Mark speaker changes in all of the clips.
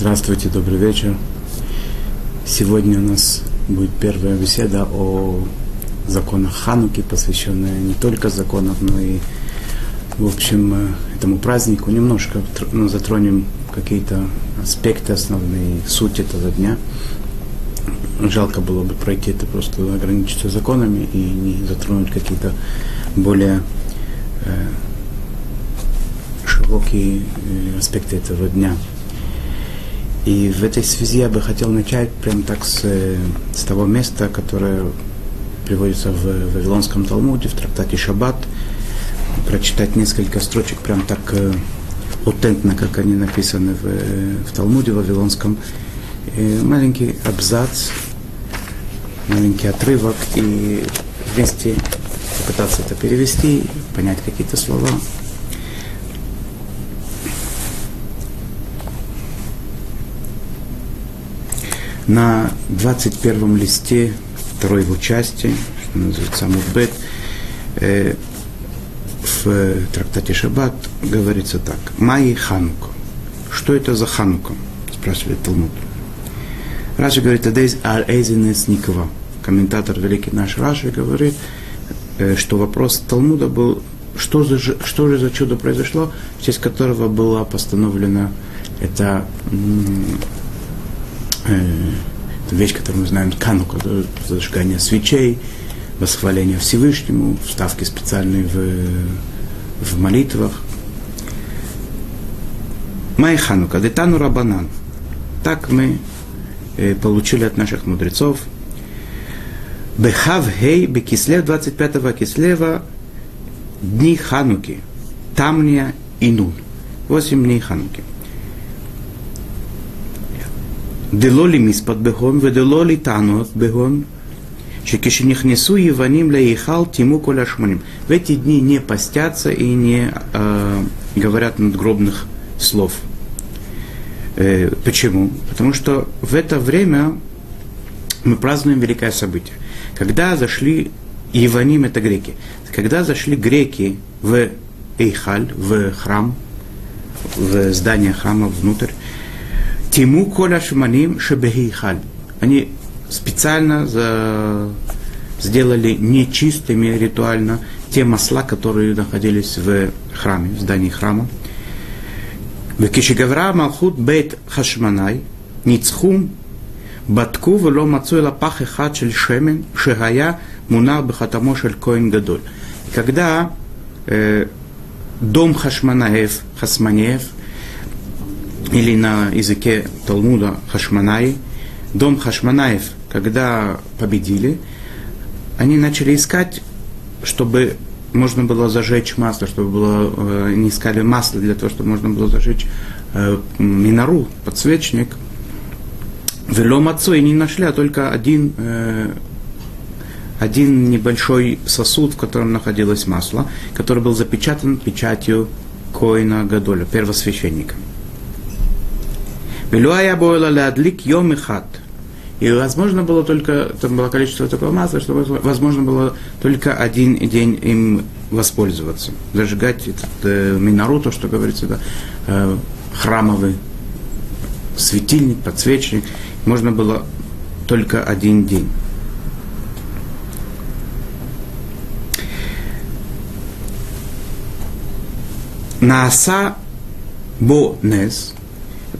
Speaker 1: Здравствуйте, добрый вечер. Сегодня у нас будет первая беседа о законах Хануки, посвященная не только законам, но и, в общем, э, этому празднику. Немножко ну, затронем какие-то аспекты основные, суть этого дня. Жалко было бы пройти это просто ограничиться законами и не затронуть какие-то более э, широкие э, аспекты этого дня. И в этой связи я бы хотел начать прямо так с, с того места, которое приводится в Вавилонском Талмуде, в трактате Шаббат, прочитать несколько строчек прям так э, аутентно, как они написаны в, э, в Талмуде Вавилонском. И маленький абзац, маленький отрывок, и вместе попытаться это перевести, понять какие-то слова. На 21 листе второй его части, что называется Мудбет, э, в трактате Шаббат говорится так. Майи Ханука. Что это за Ханука? Спрашивает Талмуд. Раши говорит, Адейз Ар-Эйзинес Никова. Комментатор великий наш Раши говорит, э, что вопрос Талмуда был, что, за, что же за чудо произошло, в честь которого была постановлена эта э, вещь, которую мы знаем, канука, зажигание свечей, восхваление Всевышнему, вставки специальные в, в молитвах. Май Ханука, Детану Рабанан. Так мы э, получили от наших мудрецов. Бехав Хей, Бекислев, 25 Кислева, дни Хануки, Тамния и Нун. Восемь дней Хануки. דלא למספד בהון ודלא לטענות בהון, שכשנכנסו יוונים להיכל тиму כל השמונים. В эти дни не постятся и не э, говорят надгробных слов. Э, почему? Потому что в это время мы празднуем великое событие. Когда зашли Иваним, это греки, когда зашли греки в Эйхаль, в храм, в здание храма внутрь, Тиму коля шманим шебехихаль. Они специально за... сделали нечистыми ритуально те масла, которые находились в храме, в здании храма. В Кишигавра Малхут Бейт Хашманай Ницхум Батку Вело Мацуэла Пахеха Чель Шемен Шегая Мунар Бехатамо Шель Коин Гадоль. Когда э, дом Хашманаев, Хасманеев – или на языке Талмуда Хашманай, дом Хашманаев, когда победили, они начали искать, чтобы можно было зажечь масло, чтобы было, э, не искали масло для того, чтобы можно было зажечь э, минору, подсвечник. Велом отцу и не нашли, а только один, э, один небольшой сосуд, в котором находилось масло, который был запечатан печатью Коина Гадоля, первосвященника. Лядлик йом и хат. И возможно было только, там было количество такого масла, что возможно было только один день им воспользоваться. Зажигать этот э, минору, то, что говорится, да, э, храмовый светильник, подсвечник, можно было только один день. Нааса бо нес,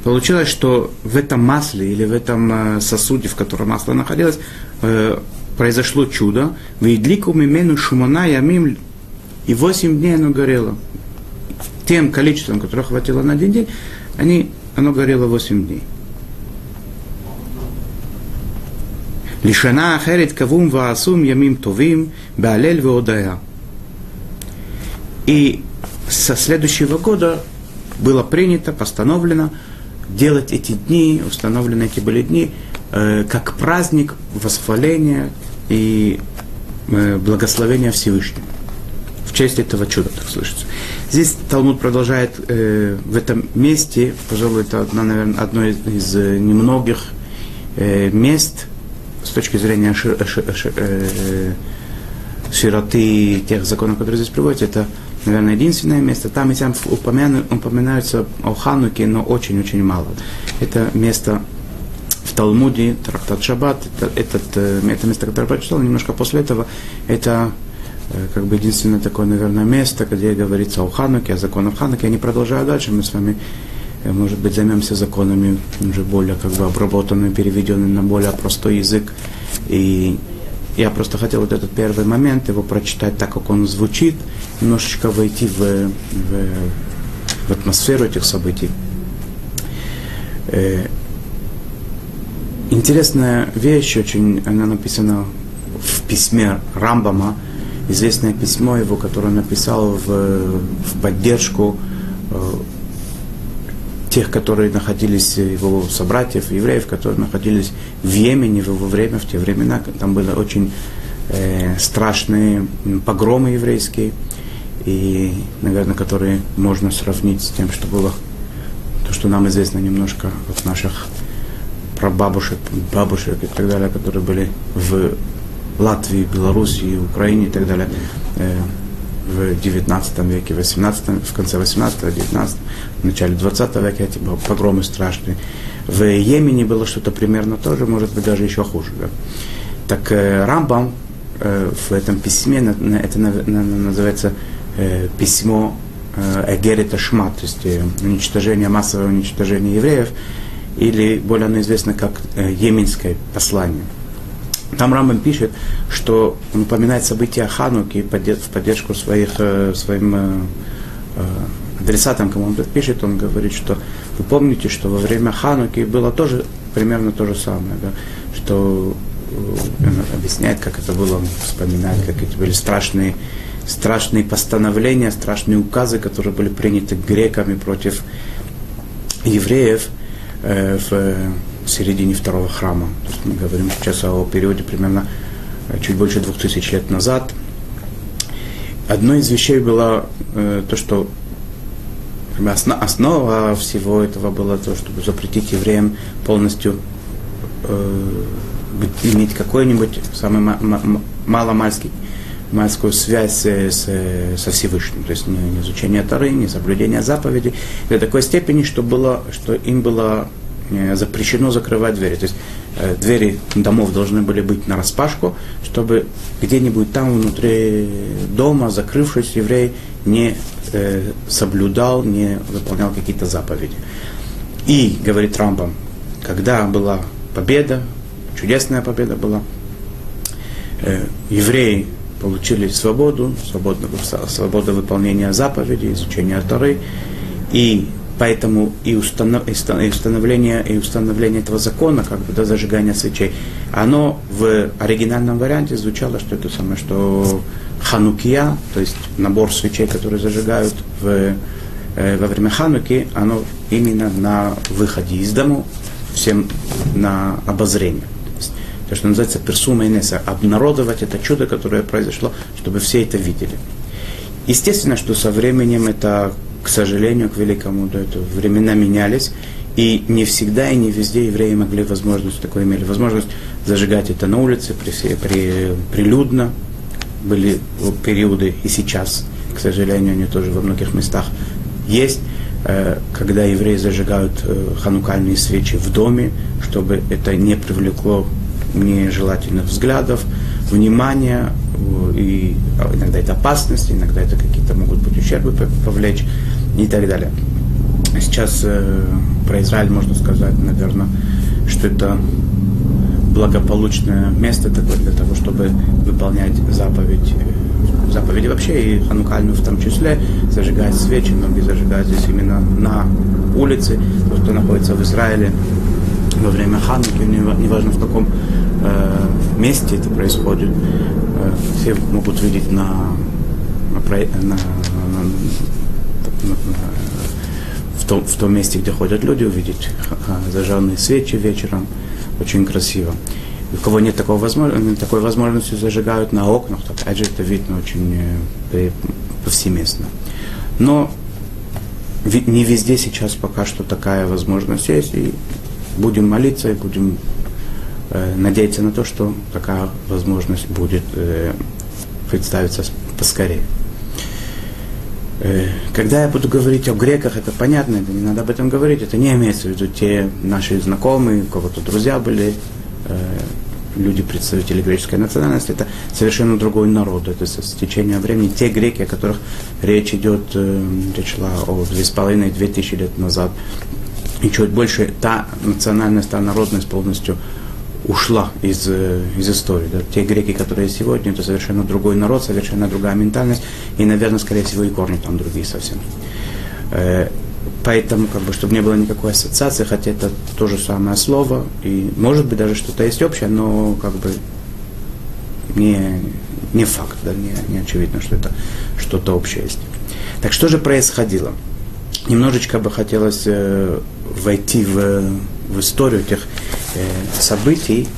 Speaker 1: Получилось, что в этом масле или в этом э, сосуде, в котором масло находилось, э, произошло чудо. Вейдлику мимену шумана ямим, и восемь дней оно горело. Тем количеством, которое хватило на один день, они, оно горело восемь дней. Лишана ахерит кавум ваасум ямим товим баалель веодая. И со следующего года было принято, постановлено, делать эти дни, установленные эти были дни, э, как праздник восхваления и э, благословения Всевышнего. В честь этого чуда, так слышится. Здесь Талмуд продолжает э, в этом месте, пожалуй, это одно, наверное, одно из, из э, немногих э, мест с точки зрения шир, шир, шир, э, широты тех законов, которые здесь приводятся, это наверное, единственное место. Там и там упомяну, упоминаются о Хануке, но очень-очень мало. Это место в Талмуде, трактат Шаббат, это, этот, э, это место, которое я прочитал, немножко после этого, это э, как бы единственное такое, наверное, место, где говорится о Хануке, о законах Хануки. Я не продолжаю дальше, мы с вами, э, может быть, займемся законами уже более как бы обработанными, переведенными на более простой язык. И я просто хотел вот этот первый момент его прочитать так, как он звучит, немножечко войти в, в, в атмосферу этих событий. Интересная вещь, очень, она написана в письме Рамбама, известное письмо его, которое он написал в, в поддержку э, тех, которые находились, его собратьев, евреев, которые находились в Йемене в его время, в те времена, там были очень э, страшные погромы еврейские, и, наверное, которые можно сравнить с тем, что было, то, что нам известно немножко от наших про бабушек, бабушек и так далее, которые были в Латвии, Белоруссии, Украине и так далее. Э, в 19 веке, 18, в конце 18 19 в начале 20 века эти погромы страшные. В Йемене было что-то примерно тоже, может быть, даже еще хуже. Да? Так э, Рамбам э, в этом письме, это называется письмо Эгерита Шмат, то есть уничтожение, массовое уничтожение евреев, или более оно известно как э, Йеменское послание. Там Рамбам пишет, что он упоминает события Хануки в поддержку своих, э, своим э, адресатам, кому он пишет, он говорит, что вы помните, что во время Хануки было тоже примерно то же самое, да, что он объясняет, как это было, он вспоминает, как это были страшные, страшные постановления, страшные указы, которые были приняты греками против евреев – Э, в середине второго храма. То есть мы говорим сейчас о периоде примерно э, чуть больше двух тысяч лет назад. Одной из вещей было э, то, что основа всего этого было то, чтобы запретить евреям полностью э, иметь какой-нибудь самый маломальский мальскую связь с, со Всевышним, то есть не, изучение Тары, не соблюдение заповедей, до такой степени, что, было, что им было запрещено закрывать двери. То есть э, двери домов должны были быть на распашку, чтобы где-нибудь там внутри дома, закрывшись, еврей не э, соблюдал, не выполнял какие-то заповеди. И, говорит Рамбам, когда была победа, чудесная победа была, э, евреи получили свободу, свободу, свободу выполнения заповедей, изучения Торы, и поэтому и, установ, и установление, и установление этого закона, как бы до зажигания свечей, оно в оригинальном варианте звучало, что это самое, что ханукия, то есть набор свечей, которые зажигают в, э, во время хануки, оно именно на выходе из дому, всем на обозрение то, что называется персума инеса, обнародовать это чудо, которое произошло, чтобы все это видели. Естественно, что со временем это, к сожалению, к великому, да, это времена менялись, и не всегда и не везде евреи могли возможность такой имели возможность зажигать это на улице, при, при, прилюдно. Были периоды и сейчас, к сожалению, они тоже во многих местах есть, э, когда евреи зажигают э, ханукальные свечи в доме, чтобы это не привлекло нежелательных взглядов, внимания, и иногда это опасность, иногда это какие-то могут быть ущербы повлечь и так далее. Сейчас э, про Израиль можно сказать, наверное, что это благополучное место такое для того, чтобы выполнять заповедь, э, заповеди вообще и ханукальную в том числе, зажигать свечи, многие зажигают здесь именно на улице, тот, кто находится в Израиле во время хануки, неважно в каком э, месте это происходит, э, все могут видеть на, на, на, на, на в, том, в том месте, где ходят люди, увидеть зажженные свечи вечером. Очень красиво. У кого нет такого возможности, такой возможности, зажигают на окнах, то опять же это видно очень э, повсеместно. Но не везде сейчас пока что такая возможность есть, и будем молиться и будем Э, надеяться на то, что такая возможность будет э, представиться поскорее. Э, когда я буду говорить о греках, это понятно, это не надо об этом говорить, это не имеется в виду те наши знакомые, у кого-то друзья были, э, люди, представители греческой национальности, это совершенно другой народ. Это с течением времени те греки, о которых речь идет, э, речь шла о две с половиной, две тысячи лет назад, и чуть больше, та национальность, та народность полностью ушла из, э, из истории. Да. Те греки, которые сегодня, это совершенно другой народ, совершенно другая ментальность, и, наверное, скорее всего, и корни там другие совсем. Э, поэтому, как бы, чтобы не было никакой ассоциации, хотя это то же самое слово, и может быть даже что-то есть общее, но как бы не, не факт, да, не, не очевидно, что это что-то общее есть. Так что же происходило? Немножечко бы хотелось э, войти в, в историю тех э, событий.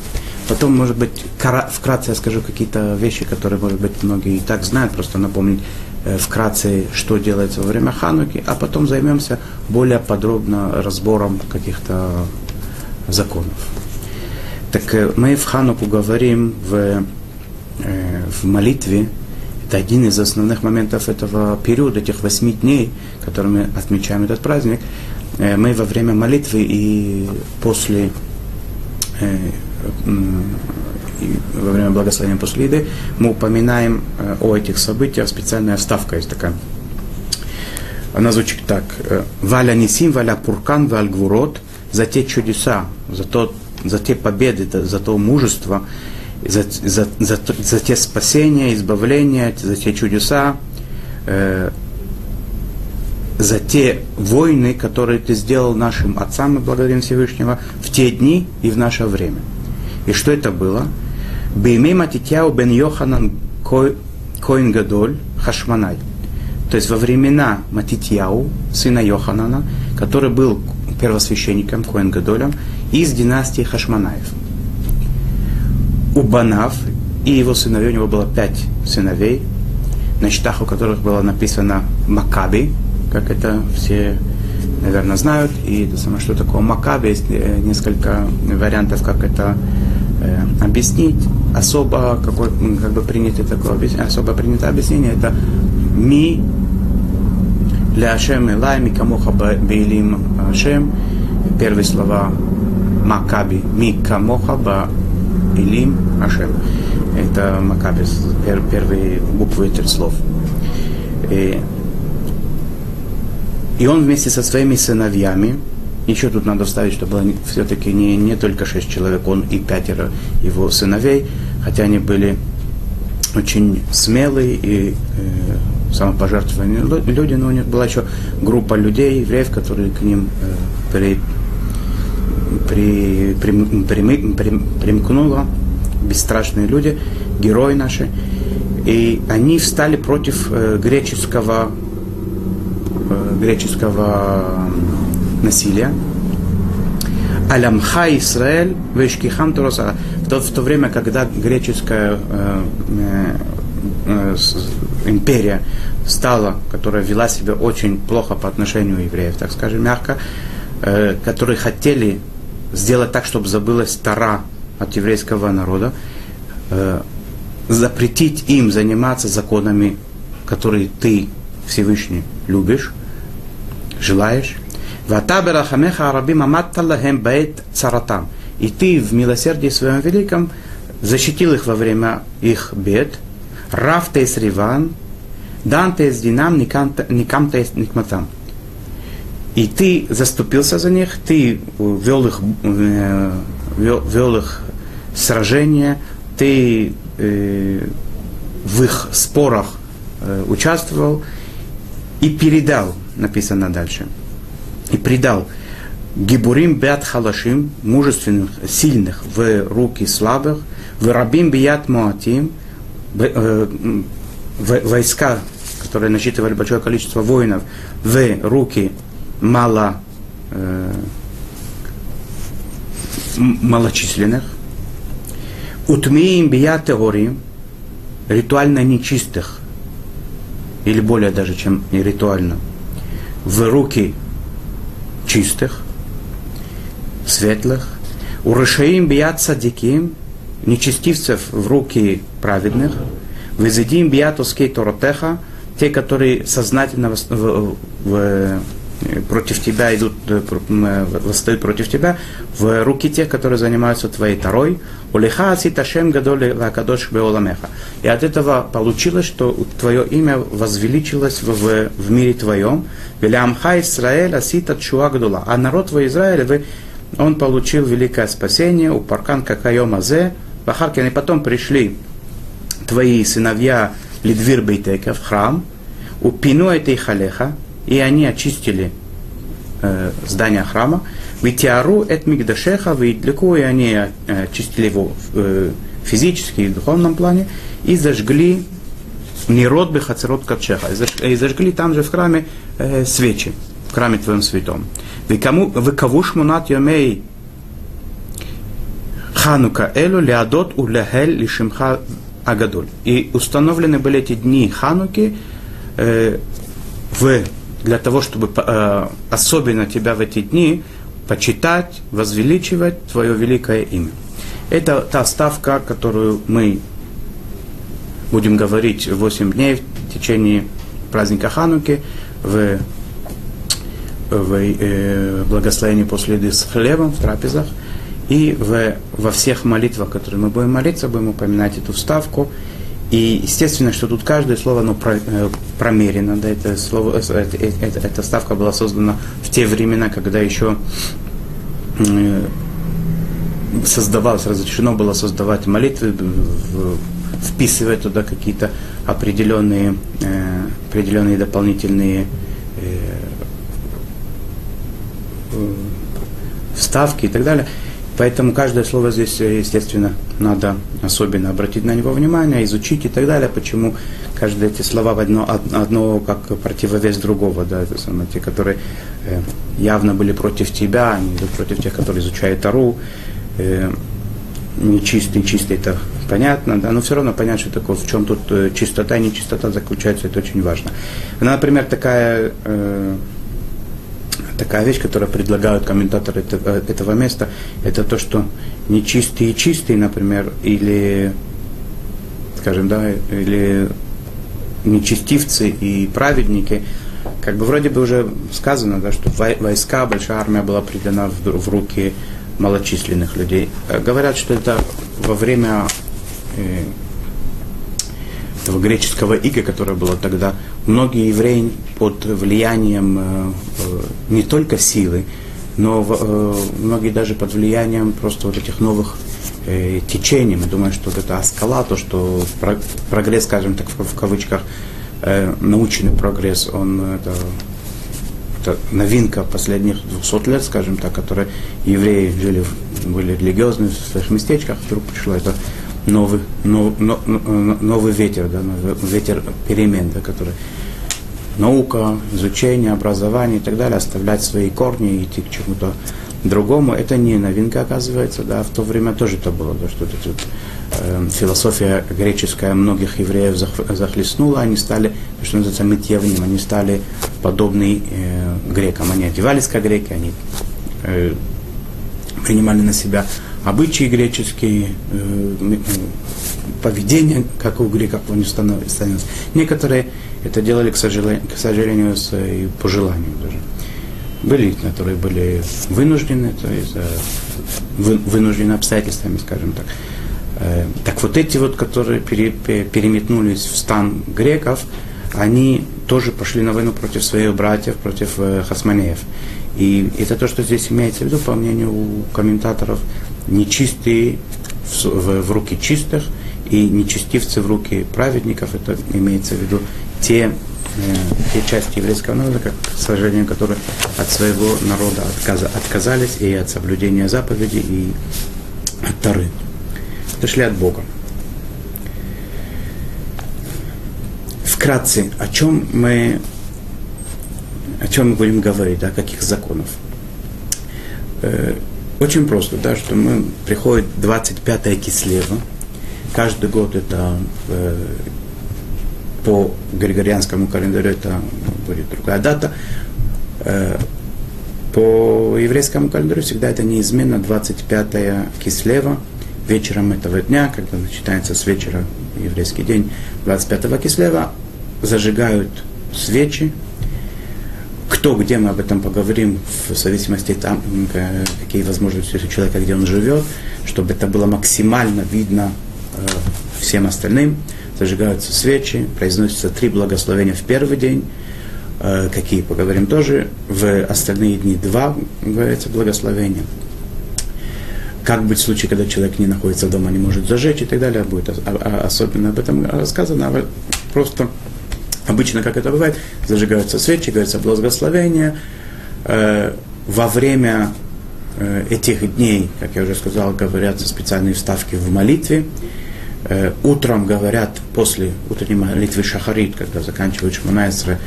Speaker 1: Потом, может быть, вкратце я скажу какие-то вещи, которые, может быть, многие и так знают, просто напомнить э, вкратце, что делается во время Хануки, а потом займемся более подробно разбором каких-то законов. Так э, мы в Хануку говорим в, э, в молитве, это один из основных моментов этого периода, этих восьми дней, которыми мы отмечаем этот праздник, мы во время молитвы и после э, во время благословения после еды мы упоминаем э, о этих событиях, специальная вставка есть такая. Она звучит так. Валя Нисим, Валя Пуркан, Валь Гвурот, за те чудеса, за, то, за те победы, за то мужество, за, за, за, за те спасения, избавления, за те чудеса, за те войны, которые ты сделал нашим отцам, и благодарим Всевышнего, в те дни и в наше время. И что это было? Бейме Матитяу бен Йоханан Коин Гадоль Хашманай. То есть во времена Матитьяу, сына Йоханана, который был первосвященником Коин Гадолем из династии Хашманаев. У Банав и его сыновей, у него было пять сыновей, на счетах у которых было написано Макаби, как это все, наверное, знают. И это самое, что такое Макаби, есть э, несколько вариантов, как это э, объяснить. Особо, какой, как бы принято такое объяснение, особо принято объяснение, это ми для Ашем Илай, ми камоха бейлим Ашем. Первые слова Макаби, ми камоха ба Илим Ашем. Это Макаби, первые буквы этих слов. И и он вместе со своими сыновьями, еще тут надо вставить, что было все-таки не, не только шесть человек, он и пятеро его сыновей, хотя они были очень смелые и э, самопожертвованные люди, но у них была еще группа людей, евреев, которые к ним э, при, при, при, при, при, примкнула, бесстрашные люди, герои наши, и они встали против э, греческого греческого насилия. Алямха Исраэль Вешкихам Туроса. В то, в то время, когда греческая э, э, э, империя стала, которая вела себя очень плохо по отношению евреев, так скажем, мягко, э, которые хотели сделать так, чтобы забылась Тара от еврейского народа, э, запретить им заниматься законами, которые ты, Всевышний, любишь, желаешь. Ватаберахамеха арабим аматталлахем бейт царатам. И ты в милосердии своем великом защитил их во время их бед. Раф тейс риван, дан тейс динам, никам тейс никматам. И ты заступился за них, ты вел их, э, вел их сражения, ты э, в их спорах э, участвовал и передал написано дальше. И предал Гибурим бят халашим, мужественных, сильных в руки слабых, в рабим бият муатим, э, войска, которые насчитывали большое количество воинов, в руки мало, э, малочисленных, утмиим бият теорим, ритуально нечистых, или более даже, чем ритуально – в руки чистых, светлых, у Рашаим бият садиким, нечестивцев в руки праведных, везидим бият оскей торотеха, те, которые сознательно в, в, в, против тебя идут, восстают против тебя, в руки тех, которые занимаются твоей тарой. Улиха аситашем гадоли лакадош беоламеха. И от этого получилось, что твое имя возвеличилось в, в, в мире твоем. Велямха Исраэль асита чуа гадула. А народ твой Израиля, вы, он получил великое спасение, у паркан какайом азе. Бахаркин, и потом пришли твои сыновья Лидвир Бейтека в храм, у пину этой халеха, и они очистили э, здание храма, Витиару эт мигдашеха, витлеку, и они э, очистили его э, физически и в духовном плане, и зажгли Нерод бехацерот качеха, и зажгли там же в храме э, свечи, в храме твоем святом. Вы кому шмунат йомей Ханука Элю Леадот Улехель Лишимха Агадоль. И установлены были эти дни Хануки э, в, для того, чтобы э, особенно тебя в эти дни почитать, возвеличивать твое великое имя. Это та ставка, которую мы будем говорить 8 дней в течение праздника Хануки в, в э, благословении после с хлебом в трапезах – и в, во всех молитвах, которые мы будем молиться, будем упоминать эту вставку. И естественно, что тут каждое слово оно про, э, промерено. Да, это слово, это, это, эта ставка была создана в те времена, когда еще э, создавалось, разрешено было создавать молитвы, в, вписывая туда какие-то определенные, э, определенные дополнительные э, э вставки и так далее. Поэтому каждое слово здесь, э, естественно, надо особенно обратить на него внимание, изучить и так далее, почему каждое эти слова одно, одно как противовес другого, да, это самое, те, которые э, явно были против тебя, они идут против тех, которые изучают Тару, э, нечистый, чистый, это понятно, да, но все равно понять, что такое, в чем тут чистота и нечистота заключается, это очень важно. Например, такая такая вещь, которую предлагают комментаторы этого, этого места, это то, что нечистые и чистые, например, или, скажем, да, или нечестивцы и праведники, как бы вроде бы уже сказано, да, что войска, большая армия была придана в, в руки малочисленных людей. Э, говорят, что это во время э, этого греческого ига, которое было тогда, многие евреи под влиянием э, э, не только силы, но э, многие даже под влиянием просто вот этих новых течений. Мы думаем, что вот это аскала, то, что прогресс, скажем так, в, кавычках, научный прогресс, он это, это новинка последних 200 лет, скажем так, которые евреи жили, были религиозны в своих местечках, вдруг пришло это новый, нов, нов, новый ветер, да, ветер перемен, да, который наука, изучение, образование и так далее, оставлять свои корни и идти к чему-то другому, это не новинка, оказывается, да, в то время тоже это было, да, что это, э, философия греческая многих евреев захлестнула, они стали, что называется, мытьевним, они стали подобны э, грекам, они одевались как греки, они э, принимали на себя обычаи греческие, э, э, поведение, как у греков они становятся. Некоторые это делали, к сожалению, к сожалению с, и по желанию даже. Были, которые были вынуждены, то есть э, вы, вынуждены обстоятельствами, скажем так. Э, так вот эти вот, которые пере, переметнулись в стан греков, они тоже пошли на войну против своих братьев, против э, хасманеев. И это то, что здесь имеется в виду, по мнению комментаторов, нечистые в, в, в руки чистых и нечестивцы в руки праведников. Это имеется в виду те, э, те части еврейского народа, как, к сожалению, которые от своего народа отказа, отказались и от соблюдения заповедей, и от Тары. Отошли от Бога. Вкратце, о чем мы, о чем мы будем говорить, о каких законов. Э, очень просто, да, что мы приходит 25 кислева. Каждый год это э, по григорианскому календарю это будет другая дата. Э, по еврейскому календарю всегда это неизменно 25 кислева, вечером этого дня, когда начинается с вечера еврейский день 25 кислева, зажигают свечи. Кто где, мы об этом поговорим, в зависимости там, какие возможности у человека, где он живет, чтобы это было максимально видно э, всем остальным. Зажигаются свечи, произносятся три благословения в первый день, э, какие поговорим тоже, в остальные дни два говорится благословения как быть в случае, когда человек не находится дома, не может зажечь и так далее, будет особенно об этом рассказано, а просто обычно, как это бывает, зажигаются свечи, говорится благословение, э, во время э, этих дней, как я уже сказал, говорят специальные вставки в молитве, э, утром говорят после утренней молитвы Шахарит, когда заканчивают Шманайсра,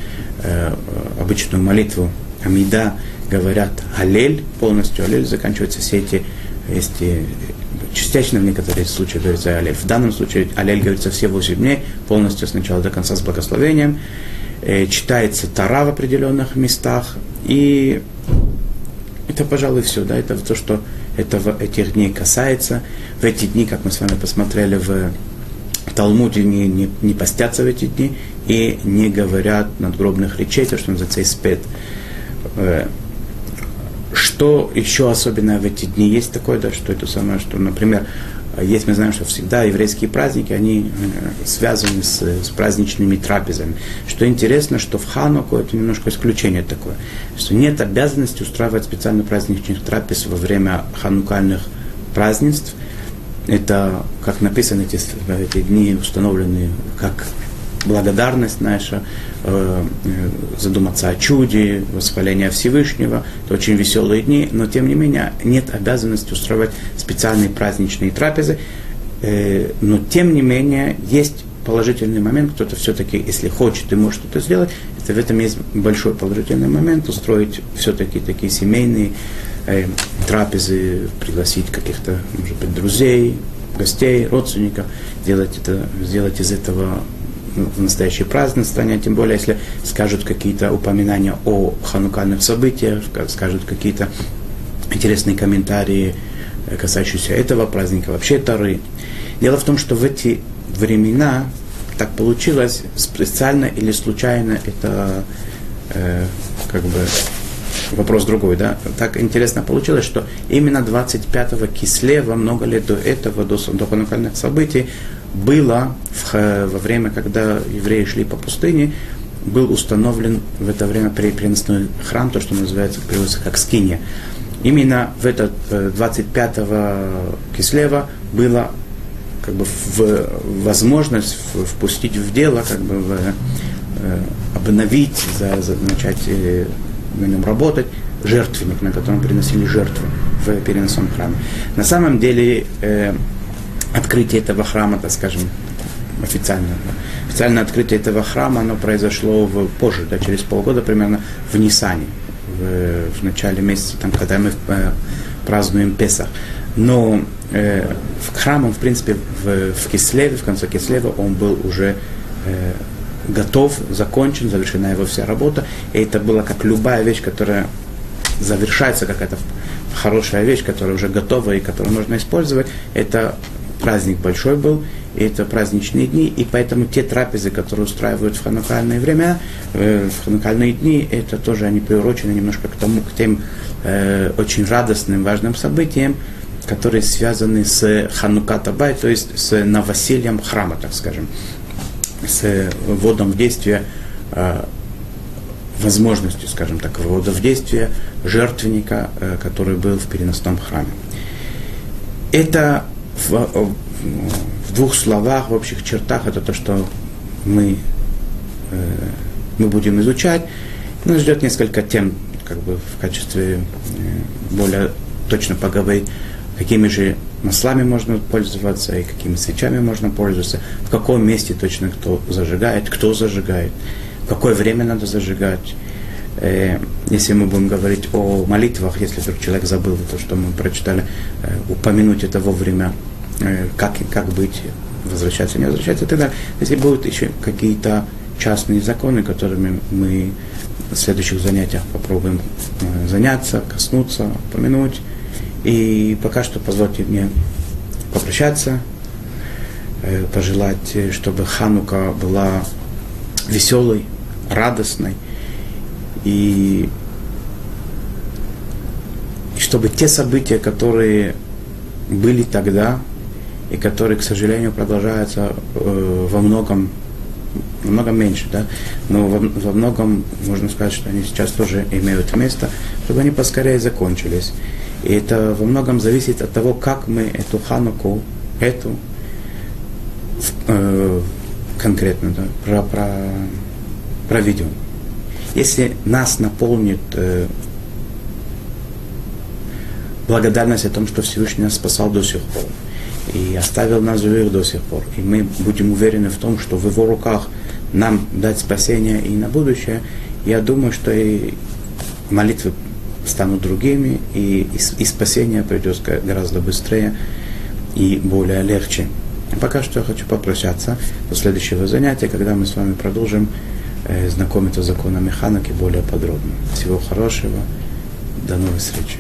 Speaker 1: обычную молитву Амида, говорят Алель, полностью Алель, заканчиваются все эти есть и частично в некоторых случаях говорится Алель. В данном случае Алель говорится все 8 дней, полностью с начала до конца с благословением. Э, читается Тара в определенных местах. И это, пожалуй, все. Да? Это то, что этого, этих дней касается. В эти дни, как мы с вами посмотрели в Талмуде, не, не, не постятся в эти дни и не говорят надгробных речей, то, что называется испет. Что еще особенное в эти дни? Есть такое, да, что это самое, что, например, есть, мы знаем, что всегда еврейские праздники, они э, связаны с, с праздничными трапезами. Что интересно, что в Хануку это немножко исключение такое, что нет обязанности устраивать специально праздничных трапез во время ханукальных празднеств. Это, как написано, эти, эти дни установлены как благодарность наша, э, э, задуматься о чуде, восхваление Всевышнего. Это очень веселые дни, но тем не менее нет обязанности устраивать специальные праздничные трапезы. Э, но тем не менее есть положительный момент, кто-то все-таки, если хочет и может что-то сделать, это в этом есть большой положительный момент, устроить все-таки такие семейные э, трапезы, пригласить каких-то, может быть, друзей, гостей, родственников, делать это, сделать из этого в настоящее празднование, тем более, если скажут какие-то упоминания о ханукальных событиях, скажут какие-то интересные комментарии, э, касающиеся этого праздника, вообще Тары. Дело в том, что в эти времена так получилось, специально или случайно, это э, как бы вопрос другой, да, так интересно получилось, что именно 25-го Кислева, много лет до этого, до, до событий, было в, во время, когда евреи шли по пустыне, был установлен в это время переносной храм, то, что называется, переводится как скиния. Именно в этот 25-го э, Кислева было как бы в, возможность впустить в дело, как бы в, э, обновить, за, за, начать э, на нем работать жертвенник, на котором приносили жертвы в переносном храме. На самом деле открытие этого храма, так скажем, официально. Официальное открытие этого храма, оно произошло в, позже, да, через полгода примерно в Нисане, в, в начале месяца, там, когда мы э, празднуем Песах. Но э, храм, в принципе, в, в Кислеве, в конце Кислева, он был уже э, готов, закончен, завершена его вся работа. И это было как любая вещь, которая завершается, какая-то хорошая вещь, которая уже готова и которую можно использовать. Это праздник большой был, и это праздничные дни, и поэтому те трапезы, которые устраивают в ханукальные времена, э, в ханукальные дни, это тоже они приурочены немножко к тому, к тем э, очень радостным, важным событиям, которые связаны с Ханукатабай, то есть с новосельем храма, так скажем, с вводом в действие э, возможностью, скажем так, ввода в действие жертвенника, э, который был в переносном храме. Это в, в двух словах, в общих чертах, это то, что мы, э, мы будем изучать. Нас ждет несколько тем, как бы в качестве э, более точно поговорить, какими же маслами можно пользоваться и какими свечами можно пользоваться, в каком месте точно кто зажигает, кто зажигает, в какое время надо зажигать. Э, если мы будем говорить о молитвах, если вдруг человек забыл то, что мы прочитали, э, упомянуть это вовремя, э, как, как быть, возвращаться, не возвращаться и так далее. Если будут еще какие-то частные законы, которыми мы в следующих занятиях попробуем заняться, коснуться, упомянуть. И пока что позвольте мне попрощаться, пожелать, чтобы Ханука была веселой, радостной. И, чтобы те события, которые были тогда, и которые, к сожалению, продолжаются э, во многом намного меньше, да, но во, во многом можно сказать, что они сейчас тоже имеют место, чтобы они поскорее закончились. И это во многом зависит от того, как мы эту хануку, эту э, конкретно да, про, про, проведем. Если нас наполнит э, благодарность о том, что Всевышний нас спасал до сих пор, и оставил нас живых до сих пор. И мы будем уверены в том, что в его руках нам дать спасение и на будущее. Я думаю, что и молитвы станут другими, и, и, и спасение придет гораздо быстрее и более легче. пока что я хочу попрощаться до следующего занятия, когда мы с вами продолжим знакомиться с законами Хануки более подробно. Всего хорошего, до новых встреч.